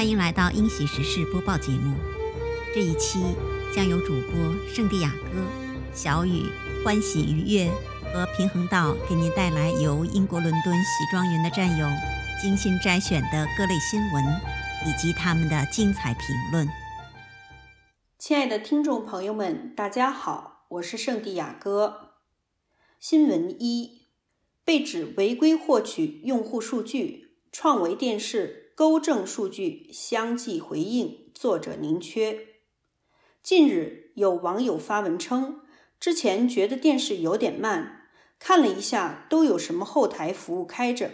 欢迎来到英喜时事播报节目。这一期将由主播圣地亚哥、小雨、欢喜愉悦和平衡道给您带来由英国伦敦喜庄园的战友精心摘选的各类新闻以及他们的精彩评论。亲爱的听众朋友们，大家好，我是圣地亚哥。新闻一：被指违规获取用户数据，创维电视勾证数据相继回应，作者宁缺。近日有网友发文称，之前觉得电视有点慢，看了一下都有什么后台服务开着，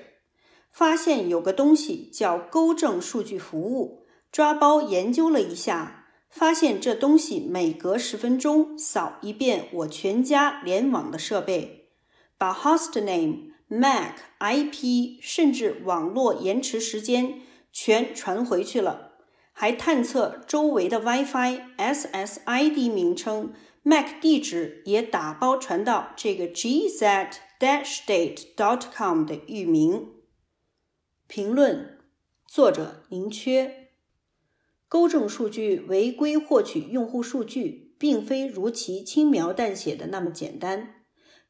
发现有个东西叫勾证数据服务，抓包研究了一下。发现这东西每隔十分钟扫一遍我全家联网的设备，把 hostname、MAC、IP 甚至网络延迟时间全传回去了，还探测周围的 WiFi、SSID 名称、MAC 地址也打包传到这个 gz-state.com 的域名。评论：作者宁缺。勾证数据违规获取用户数据，并非如其轻描淡写的那么简单。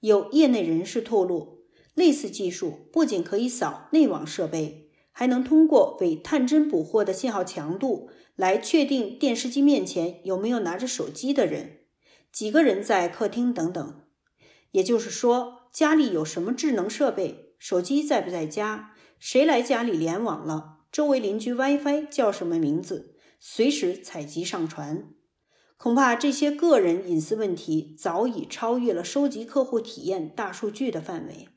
有业内人士透露，类似技术不仅可以扫内网设备，还能通过伪探针捕获的信号强度来确定电视机面前有没有拿着手机的人，几个人在客厅等等。也就是说，家里有什么智能设备，手机在不在家，谁来家里联网了，周围邻居 WiFi 叫什么名字。随时采集上传，恐怕这些个人隐私问题早已超越了收集客户体验大数据的范围。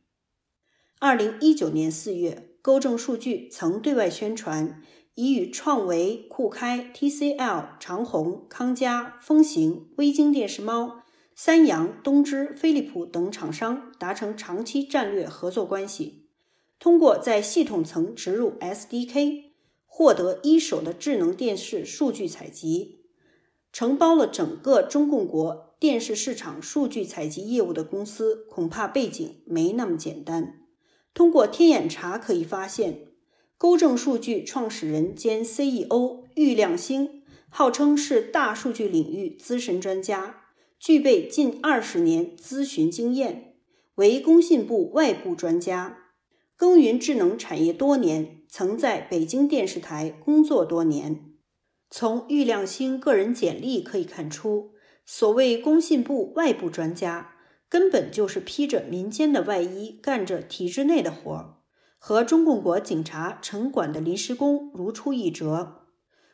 二零一九年四月，勾正数据曾对外宣传，已与创维、酷开、TCL、长虹、康佳、风行、微鲸电视猫、三洋、东芝、飞利浦等厂商达成长期战略合作关系，通过在系统层植入 SDK。获得一手的智能电视数据采集，承包了整个中共国电视市场数据采集业务的公司，恐怕背景没那么简单。通过天眼查可以发现，勾证数据创始人兼 CEO 郁亮星号称是大数据领域资深专家，具备近二十年咨询经验，为工信部外部专家。耕耘智能产业多年，曾在北京电视台工作多年。从郁亮星个人简历可以看出，所谓工信部外部专家，根本就是披着民间的外衣，干着体制内的活儿，和中共国警察城管的临时工如出一辙。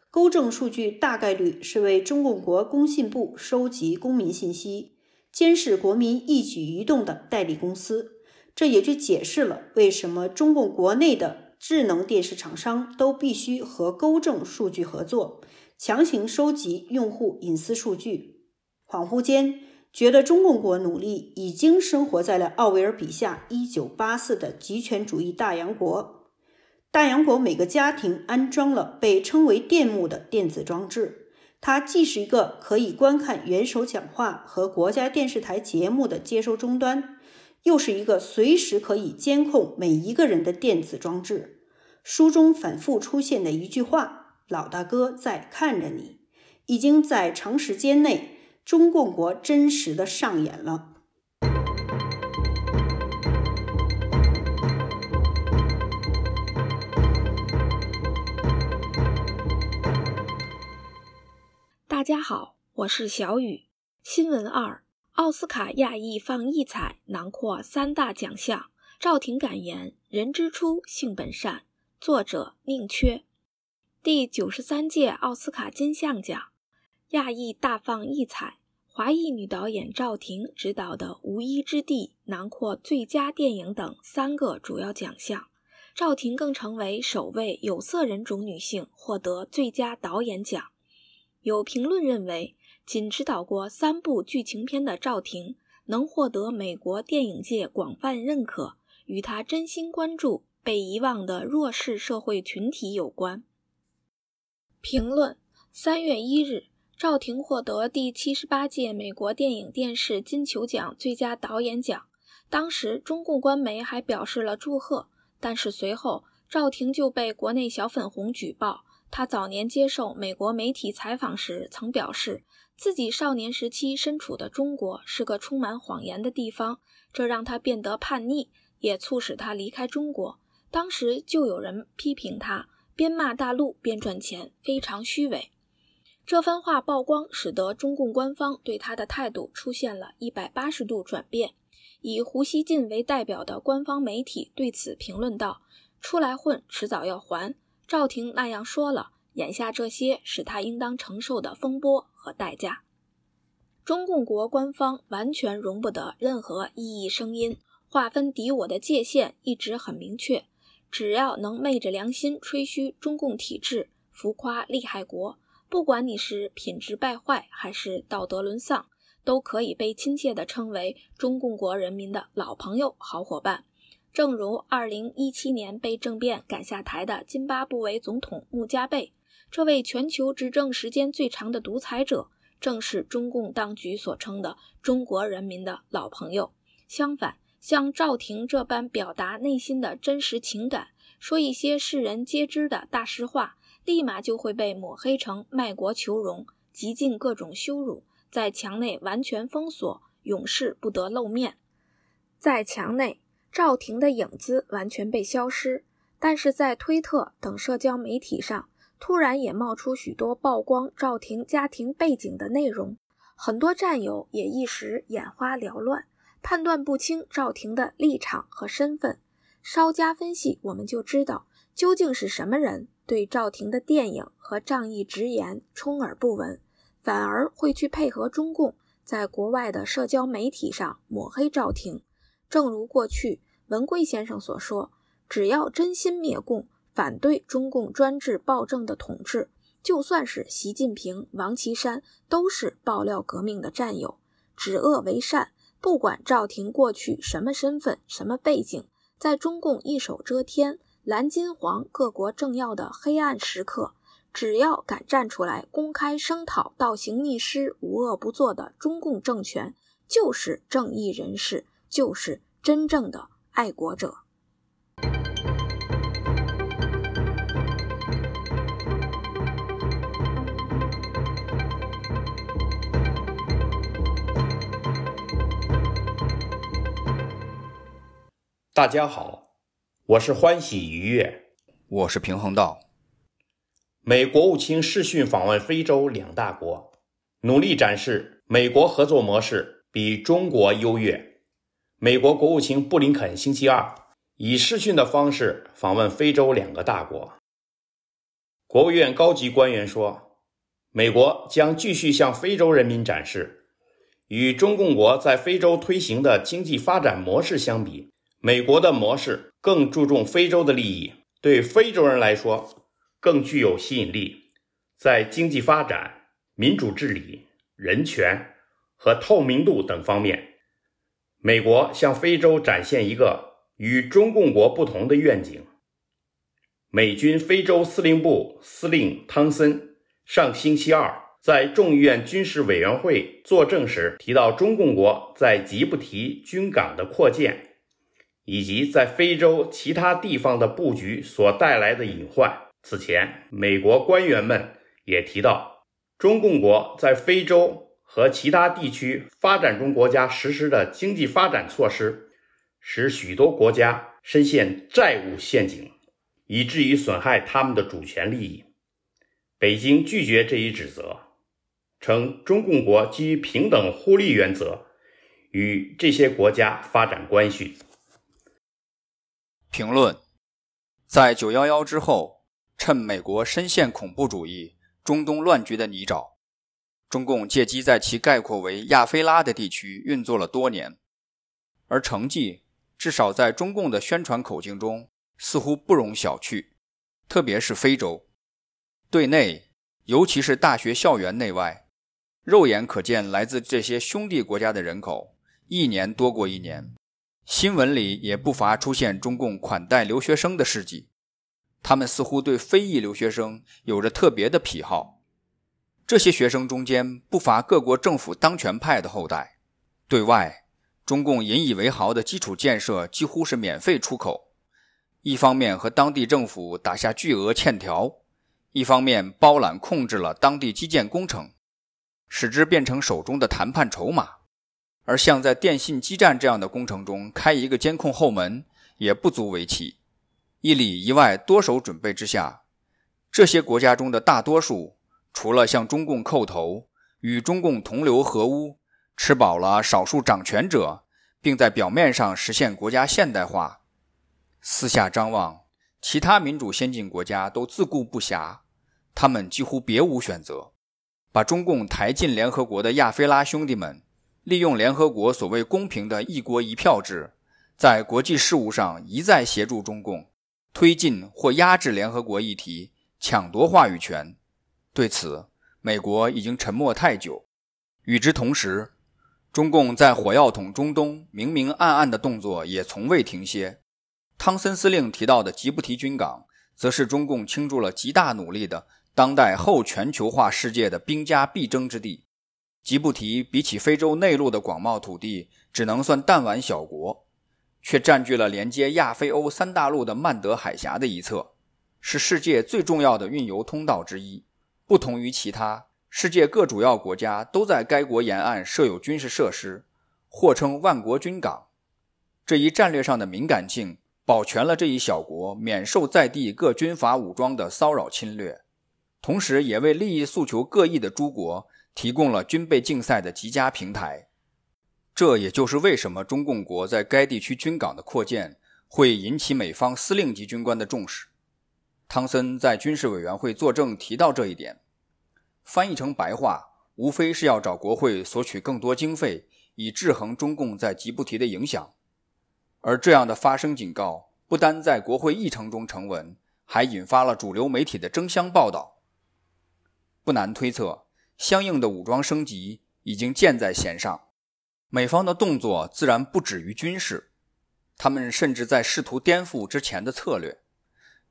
勾证数据大概率是为中共国工信部收集公民信息、监视国民一举一动的代理公司。这也就解释了为什么中共国内的智能电视厂商都必须和勾证数据合作，强行收集用户隐私数据。恍惚间，觉得中共国努力已经生活在了奥威尔笔下《一九八四》的极权主义大洋国。大洋国每个家庭安装了被称为电幕的电子装置，它既是一个可以观看元首讲话和国家电视台节目的接收终端。又是一个随时可以监控每一个人的电子装置。书中反复出现的一句话：“老大哥在看着你”，已经在长时间内中共国真实的上演了。大家好，我是小雨。新闻二。奥斯卡亚裔放异彩囊括三大奖项，赵婷感言：“人之初，性本善。”作者宁缺。第九十三届奥斯卡金像奖，亚裔大放异彩，华裔女导演赵婷执导的《无依之地》囊括最佳电影等三个主要奖项，赵婷更成为首位有色人种女性获得最佳导演奖。有评论认为，仅执导过三部剧情片的赵婷能获得美国电影界广泛认可，与她真心关注被遗忘的弱势社会群体有关。评论：三月一日，赵婷获得第七十八届美国电影电视金球奖最佳导演奖，当时中共官媒还表示了祝贺，但是随后赵婷就被国内小粉红举报。他早年接受美国媒体采访时曾表示，自己少年时期身处的中国是个充满谎言的地方，这让他变得叛逆，也促使他离开中国。当时就有人批评他，边骂大陆边赚钱，非常虚伪。这番话曝光，使得中共官方对他的态度出现了一百八十度转变。以胡锡进为代表的官方媒体对此评论道：“出来混，迟早要还。赵婷那样说了，眼下这些是他应当承受的风波和代价。”中共国官方完全容不得任何异议声音，划分敌我的界限一直很明确。只要能昧着良心吹嘘中共体制，浮夸利害国，不管你是品质败坏还是道德沦丧。都可以被亲切地称为中共国人民的老朋友、好伙伴。正如2017年被政变赶下台的津巴布韦总统穆加贝，这位全球执政时间最长的独裁者，正是中共当局所称的中国人民的老朋友。相反，像赵婷这般表达内心的真实情感，说一些世人皆知的大实话，立马就会被抹黑成卖国求荣，极尽各种羞辱。在墙内完全封锁，永世不得露面。在墙内，赵婷的影子完全被消失，但是在推特等社交媒体上，突然也冒出许多曝光赵婷家庭背景的内容。很多战友也一时眼花缭乱，判断不清赵婷的立场和身份。稍加分析，我们就知道究竟是什么人对赵婷的电影和仗义直言充耳不闻。反而会去配合中共在国外的社交媒体上抹黑赵婷，正如过去文贵先生所说，只要真心灭共，反对中共专制暴政的统治，就算是习近平、王岐山，都是爆料革命的战友。止恶为善，不管赵婷过去什么身份、什么背景，在中共一手遮天、蓝金黄各国政要的黑暗时刻。只要敢站出来公开声讨倒行逆施、无恶不作的中共政权，就是正义人士，就是真正的爱国者。大家好，我是欢喜愉悦，我是平衡道。美国务卿视讯访问非洲两大国，努力展示美国合作模式比中国优越。美国国务卿布林肯星期二以视讯的方式访问非洲两个大国。国务院高级官员说，美国将继续向非洲人民展示，与中共国在非洲推行的经济发展模式相比，美国的模式更注重非洲的利益，对非洲人来说，更具有吸引力，在经济发展、民主治理、人权和透明度等方面，美国向非洲展现一个与中共国不同的愿景。美军非洲司令部司令汤森上星期二在众议院军事委员会作证时提到，中共国在吉布提军港的扩建以及在非洲其他地方的布局所带来的隐患。此前，美国官员们也提到，中共国在非洲和其他地区发展中国家实施的经济发展措施，使许多国家深陷债务陷阱，以至于损害他们的主权利益。北京拒绝这一指责，称中共国基于平等互利原则与这些国家发展关系。评论：在九幺幺之后。趁美国深陷恐怖主义、中东乱局的泥沼，中共借机在其概括为亚非拉的地区运作了多年，而成绩至少在中共的宣传口径中似乎不容小觑。特别是非洲，对内，尤其是大学校园内外，肉眼可见来自这些兄弟国家的人口一年多过一年，新闻里也不乏出现中共款待留学生的事迹。他们似乎对非裔留学生有着特别的癖好，这些学生中间不乏各国政府当权派的后代。对外，中共引以为豪的基础建设几乎是免费出口，一方面和当地政府打下巨额欠条，一方面包揽控制了当地基建工程，使之变成手中的谈判筹码；而像在电信基站这样的工程中开一个监控后门，也不足为奇。一里一外多手准备之下，这些国家中的大多数，除了向中共叩头、与中共同流合污、吃饱了少数掌权者，并在表面上实现国家现代化，四下张望，其他民主先进国家都自顾不暇，他们几乎别无选择，把中共抬进联合国的亚非拉兄弟们，利用联合国所谓公平的一国一票制，在国际事务上一再协助中共。推进或压制联合国议题，抢夺话语权。对此，美国已经沉默太久。与之同时，中共在火药桶中东明明暗暗的动作也从未停歇。汤森司令提到的吉布提军港，则是中共倾注了极大努力的当代后全球化世界的兵家必争之地。吉布提比起非洲内陆的广袤土地，只能算弹丸小国。却占据了连接亚非欧三大陆的曼德海峡的一侧，是世界最重要的运油通道之一。不同于其他，世界各主要国家都在该国沿岸设有军事设施，或称万国军港。这一战略上的敏感性，保全了这一小国免受在地各军阀武装的骚扰侵略，同时也为利益诉求各异的诸国提供了军备竞赛的极佳平台。这也就是为什么中共国在该地区军港的扩建会引起美方司令级军官的重视。汤森在军事委员会作证提到这一点，翻译成白话，无非是要找国会索取更多经费，以制衡中共在吉布提的影响。而这样的发声警告，不单在国会议程中成文，还引发了主流媒体的争相报道。不难推测，相应的武装升级已经箭在弦上。美方的动作自然不止于军事，他们甚至在试图颠覆之前的策略，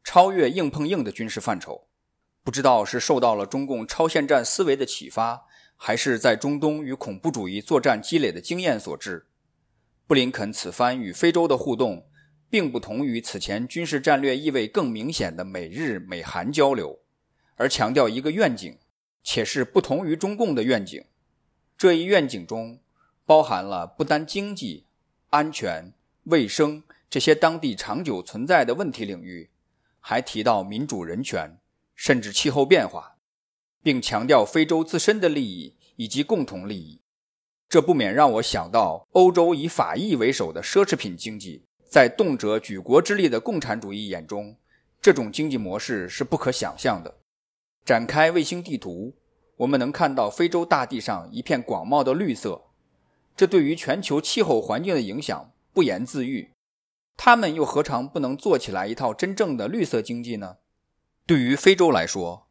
超越硬碰硬的军事范畴。不知道是受到了中共超限战思维的启发，还是在中东与恐怖主义作战积累的经验所致。布林肯此番与非洲的互动，并不同于此前军事战略意味更明显的美日美韩交流，而强调一个愿景，且是不同于中共的愿景。这一愿景中，包含了不单经济、安全、卫生这些当地长久存在的问题领域，还提到民主、人权，甚至气候变化，并强调非洲自身的利益以及共同利益。这不免让我想到，欧洲以法意为首的奢侈品经济，在动辄举国之力的共产主义眼中，这种经济模式是不可想象的。展开卫星地图，我们能看到非洲大地上一片广袤的绿色。这对于全球气候环境的影响不言自喻，他们又何尝不能做起来一套真正的绿色经济呢？对于非洲来说，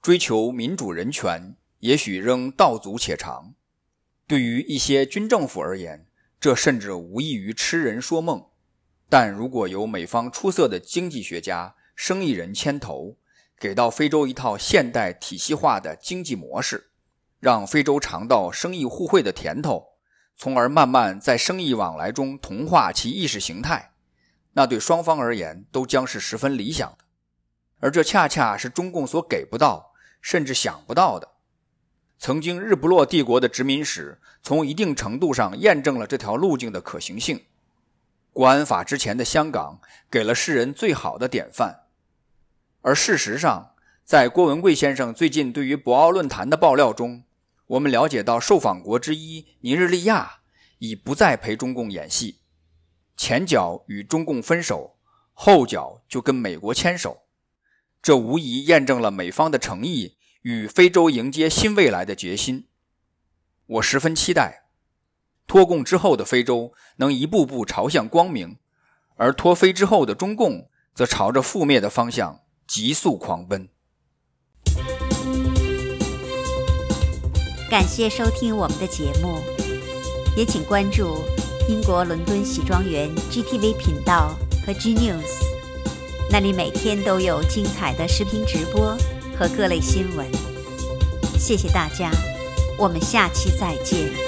追求民主人权也许仍道阻且长；对于一些军政府而言，这甚至无异于痴人说梦。但如果由美方出色的经济学家、生意人牵头，给到非洲一套现代体系化的经济模式，让非洲尝到生意互惠的甜头。从而慢慢在生意往来中同化其意识形态，那对双方而言都将是十分理想的，而这恰恰是中共所给不到，甚至想不到的。曾经日不落帝国的殖民史，从一定程度上验证了这条路径的可行性。国安法之前的香港，给了世人最好的典范。而事实上，在郭文贵先生最近对于博鳌论坛的爆料中，我们了解到，受访国之一尼日利亚已不再陪中共演戏，前脚与中共分手，后脚就跟美国牵手，这无疑验证了美方的诚意与非洲迎接新未来的决心。我十分期待，脱共之后的非洲能一步步朝向光明，而脱非之后的中共则朝着覆灭的方向急速狂奔。感谢收听我们的节目，也请关注英国伦敦喜庄园 GTV 频道和 G News，那里每天都有精彩的视频直播和各类新闻。谢谢大家，我们下期再见。